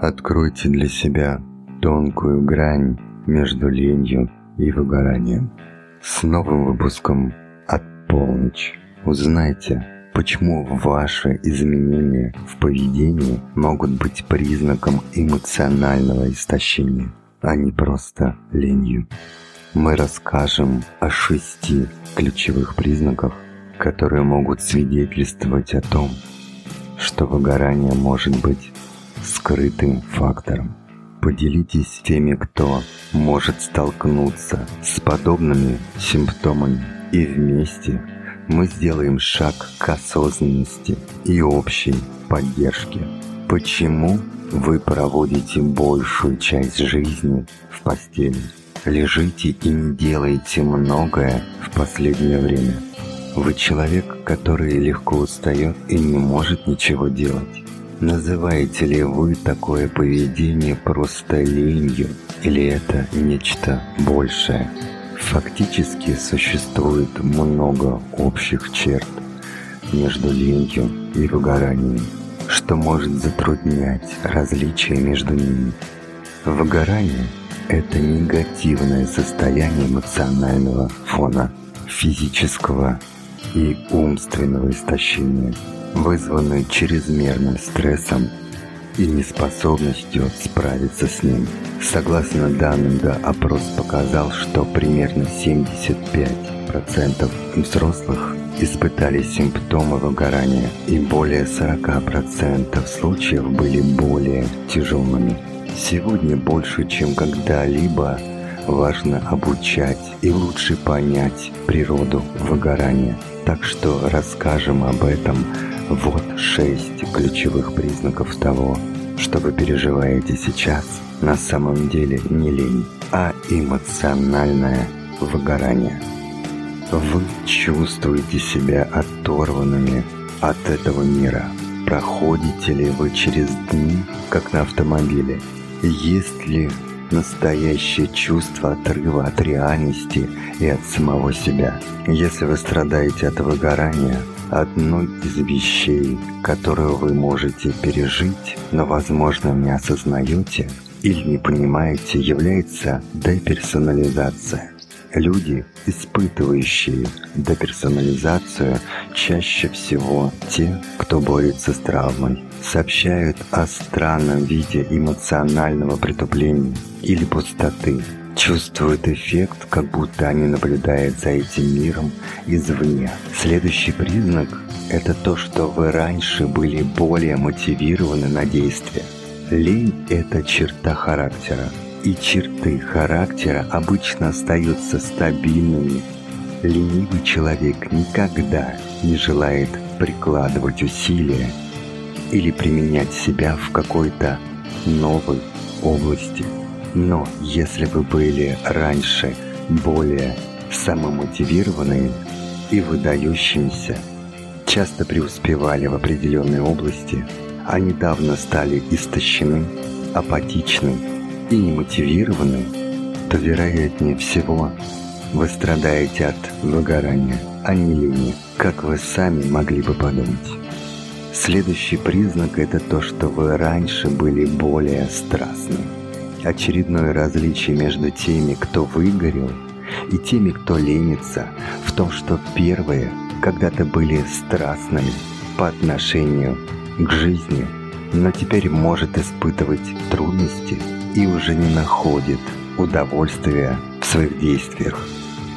Откройте для себя тонкую грань между ленью и выгоранием. С новым выпуском «От полночь» узнайте, почему ваши изменения в поведении могут быть признаком эмоционального истощения, а не просто ленью. Мы расскажем о шести ключевых признаках, которые могут свидетельствовать о том, что выгорание может быть скрытым фактором. Поделитесь теми, кто может столкнуться с подобными симптомами, и вместе мы сделаем шаг к осознанности и общей поддержке. Почему вы проводите большую часть жизни в постели? Лежите и не делаете многое в последнее время – вы человек, который легко устает и не может ничего делать. Называете ли вы такое поведение просто ленью, или это нечто большее? Фактически существует много общих черт между ленью и выгоранием, что может затруднять различия между ними. Выгорание – это негативное состояние эмоционального фона, физического и умственного истощения, вызванные чрезмерным стрессом и неспособностью справиться с ним. Согласно данным, да, опрос показал, что примерно 75% взрослых испытали симптомы выгорания, и более 40% случаев были более тяжелыми. Сегодня больше, чем когда-либо, важно обучать и лучше понять природу выгорания – так что расскажем об этом. Вот шесть ключевых признаков того, что вы переживаете сейчас, на самом деле не лень, а эмоциональное выгорание. Вы чувствуете себя оторванными от этого мира. Проходите ли вы через дни, как на автомобиле? Есть ли настоящее чувство отрыва от реальности и от самого себя. Если вы страдаете от выгорания, одной из вещей, которую вы можете пережить, но, возможно, не осознаете или не понимаете, является деперсонализация. Люди, испытывающие деперсонализацию, чаще всего те, кто борется с травмой, сообщают о странном виде эмоционального притупления или пустоты, чувствуют эффект, как будто они наблюдают за этим миром извне. Следующий признак – это то, что вы раньше были более мотивированы на действие. Лень – это черта характера, и черты характера обычно остаются стабильными. Ленивый человек никогда не желает прикладывать усилия или применять себя в какой-то новой области. Но если вы были раньше более самомотивированными и выдающимися, часто преуспевали в определенной области, а недавно стали истощены, апатичны и немотивированы, то, вероятнее всего, вы страдаете от выгорания, а не лени, как вы сами могли бы подумать. Следующий признак – это то, что вы раньше были более страстны. Очередное различие между теми, кто выгорел, и теми, кто ленится, в том, что первые когда-то были страстными по отношению к жизни, но теперь может испытывать трудности и уже не находит удовольствия в своих действиях.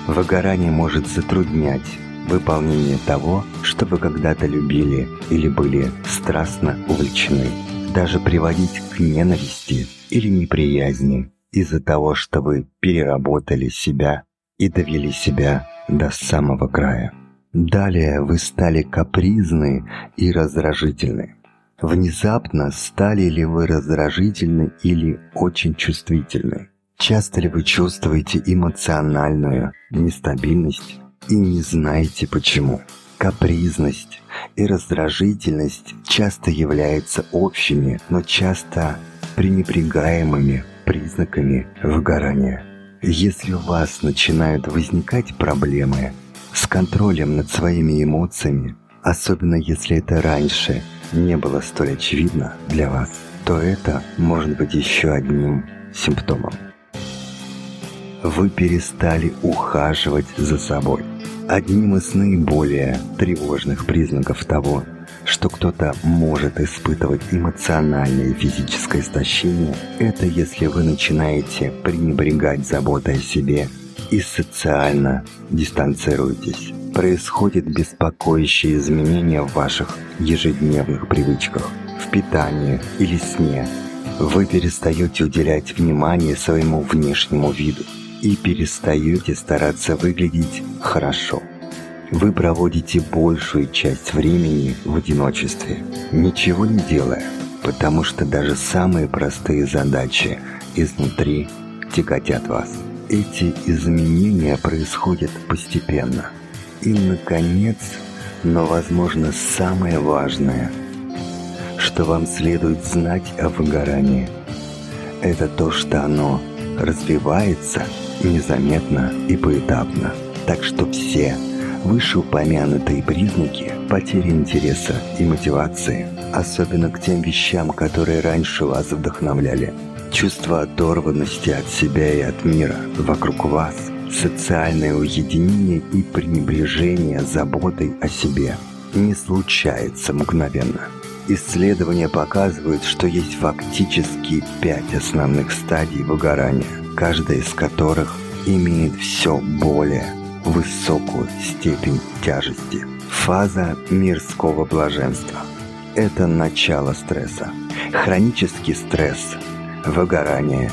Выгорание может затруднять выполнение того, что вы когда-то любили или были страстно увлечены, даже приводить к ненависти или неприязни из-за того, что вы переработали себя и довели себя до самого края. Далее вы стали капризны и раздражительны. Внезапно стали ли вы раздражительны или очень чувствительны? Часто ли вы чувствуете эмоциональную нестабильность и не знаете почему. Капризность и раздражительность часто являются общими, но часто пренебрегаемыми признаками выгорания. Если у вас начинают возникать проблемы с контролем над своими эмоциями, особенно если это раньше не было столь очевидно для вас, то это может быть еще одним симптомом. Вы перестали ухаживать за собой. Одним из наиболее тревожных признаков того, что кто-то может испытывать эмоциональное и физическое истощение, это если вы начинаете пренебрегать заботой о себе и социально дистанцируетесь. Происходят беспокоящие изменения в ваших ежедневных привычках, в питании или сне. Вы перестаете уделять внимание своему внешнему виду и перестаете стараться выглядеть хорошо – вы проводите большую часть времени в одиночестве, ничего не делая, потому что даже самые простые задачи изнутри тяготят вас. Эти изменения происходят постепенно. И, наконец, но, возможно, самое важное, что вам следует знать о выгорании, это то, что оно развивается незаметно и поэтапно. Так что все Вышеупомянутые признаки потери интереса и мотивации, особенно к тем вещам, которые раньше вас вдохновляли, чувство оторванности от себя и от мира вокруг вас, социальное уединение и пренебрежение заботой о себе не случается мгновенно. Исследования показывают, что есть фактически пять основных стадий выгорания, каждая из которых имеет все более высокую степень тяжести. Фаза мирского блаженства. Это начало стресса. Хронический стресс, выгорание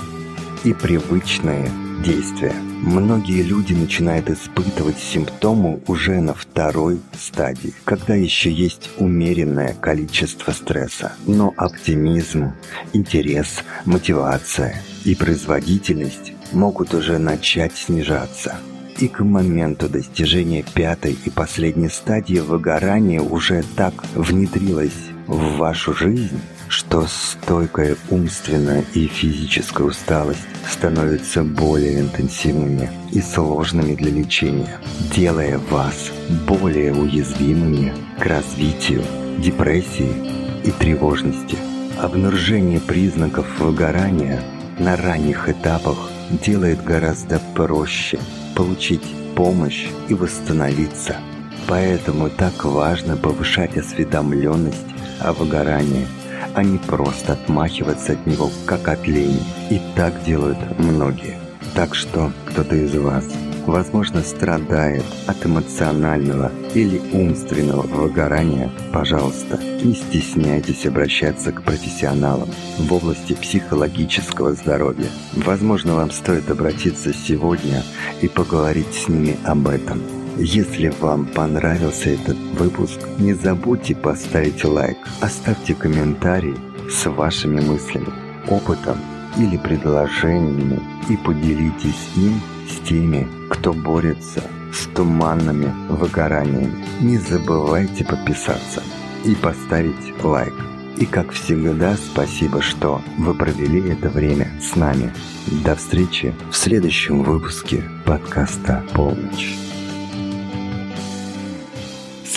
и привычные действия. Многие люди начинают испытывать симптомы уже на второй стадии, когда еще есть умеренное количество стресса. Но оптимизм, интерес, мотивация и производительность могут уже начать снижаться – и к моменту достижения пятой и последней стадии выгорание уже так внедрилось в вашу жизнь, что стойкая умственная и физическая усталость становятся более интенсивными и сложными для лечения, делая вас более уязвимыми к развитию депрессии и тревожности. Обнаружение признаков выгорания на ранних этапах делает гораздо проще – получить помощь и восстановиться. Поэтому так важно повышать осведомленность о выгорании, а не просто отмахиваться от него, как от лени. И так делают многие. Так что кто-то из вас – возможно, страдает от эмоционального или умственного выгорания, пожалуйста, не стесняйтесь обращаться к профессионалам в области психологического здоровья. Возможно, вам стоит обратиться сегодня и поговорить с ними об этом. Если вам понравился этот выпуск, не забудьте поставить лайк, оставьте комментарий с вашими мыслями, опытом или предложениями и поделитесь с ним с теми, кто борется с туманными выгораниями. Не забывайте подписаться и поставить лайк. И как всегда, спасибо, что вы провели это время с нами. До встречи в следующем выпуске подкаста «Полночь».